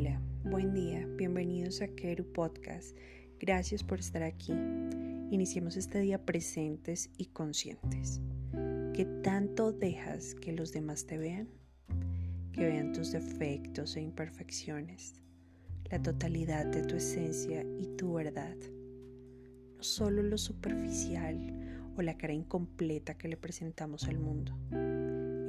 Hola, buen día, bienvenidos a Keru Podcast. Gracias por estar aquí. Iniciemos este día presentes y conscientes. ¿Qué tanto dejas que los demás te vean? Que vean tus defectos e imperfecciones, la totalidad de tu esencia y tu verdad. No solo lo superficial o la cara incompleta que le presentamos al mundo.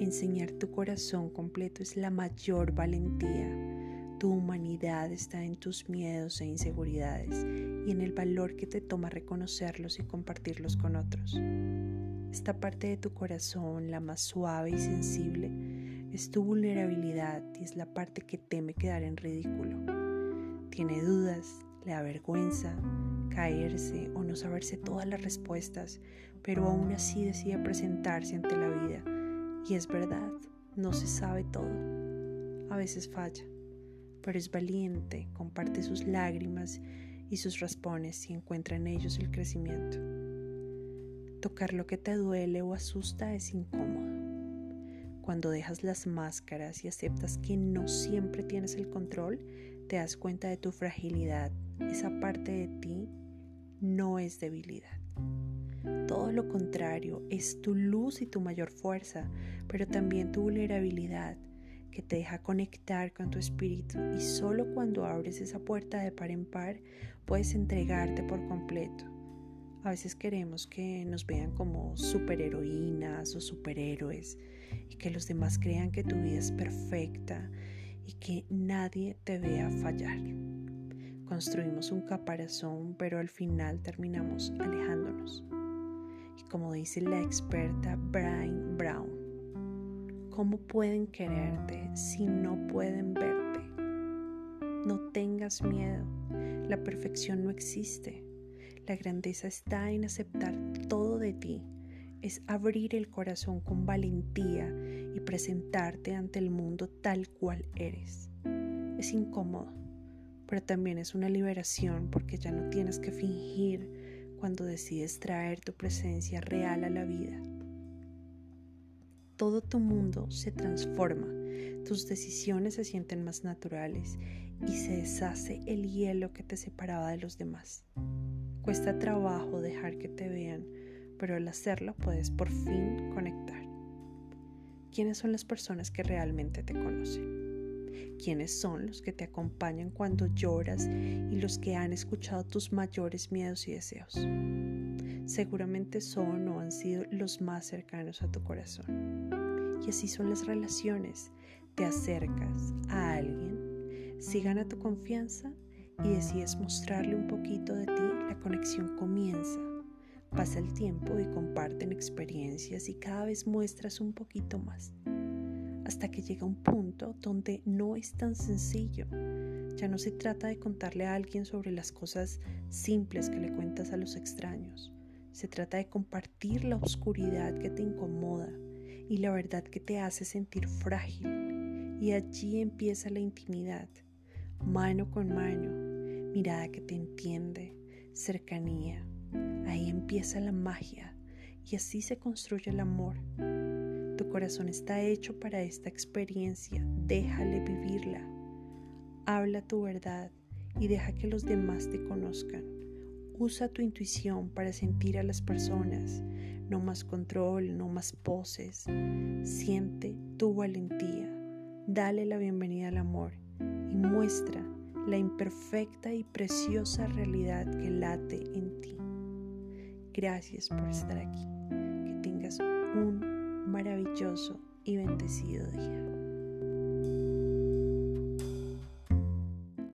Enseñar tu corazón completo es la mayor valentía tu humanidad está en tus miedos e inseguridades y en el valor que te toma reconocerlos y compartirlos con otros. Esta parte de tu corazón, la más suave y sensible, es tu vulnerabilidad y es la parte que teme quedar en ridículo. Tiene dudas, le da vergüenza, caerse o no saberse todas las respuestas, pero aún así decide presentarse ante la vida. Y es verdad, no se sabe todo. A veces falla pero es valiente, comparte sus lágrimas y sus raspones y encuentra en ellos el crecimiento. Tocar lo que te duele o asusta es incómodo. Cuando dejas las máscaras y aceptas que no siempre tienes el control, te das cuenta de tu fragilidad. Esa parte de ti no es debilidad. Todo lo contrario, es tu luz y tu mayor fuerza, pero también tu vulnerabilidad que te deja conectar con tu espíritu y solo cuando abres esa puerta de par en par puedes entregarte por completo. A veces queremos que nos vean como superheroínas o superhéroes y que los demás crean que tu vida es perfecta y que nadie te vea fallar. Construimos un caparazón pero al final terminamos alejándonos. Y como dice la experta Brian Brown, ¿Cómo pueden quererte si no pueden verte? No tengas miedo. La perfección no existe. La grandeza está en aceptar todo de ti. Es abrir el corazón con valentía y presentarte ante el mundo tal cual eres. Es incómodo, pero también es una liberación porque ya no tienes que fingir cuando decides traer tu presencia real a la vida todo tu mundo se transforma, tus decisiones se sienten más naturales y se deshace el hielo que te separaba de los demás. Cuesta trabajo dejar que te vean, pero al hacerlo puedes por fin conectar. ¿Quiénes son las personas que realmente te conocen? ¿Quiénes son los que te acompañan cuando lloras y los que han escuchado tus mayores miedos y deseos? Seguramente son o han sido los más cercanos a tu corazón. Y así son las relaciones. Te acercas a alguien, si gana tu confianza y decides mostrarle un poquito de ti, la conexión comienza. Pasa el tiempo y comparten experiencias y cada vez muestras un poquito más. Hasta que llega un punto donde no es tan sencillo. Ya no se trata de contarle a alguien sobre las cosas simples que le cuentas a los extraños. Se trata de compartir la oscuridad que te incomoda y la verdad que te hace sentir frágil. Y allí empieza la intimidad, mano con mano, mirada que te entiende, cercanía. Ahí empieza la magia y así se construye el amor. Tu corazón está hecho para esta experiencia, déjale vivirla. Habla tu verdad y deja que los demás te conozcan. Usa tu intuición para sentir a las personas. No más control, no más poses. Siente tu valentía. Dale la bienvenida al amor y muestra la imperfecta y preciosa realidad que late en ti. Gracias por estar aquí. Que tengas un maravilloso y bendecido día.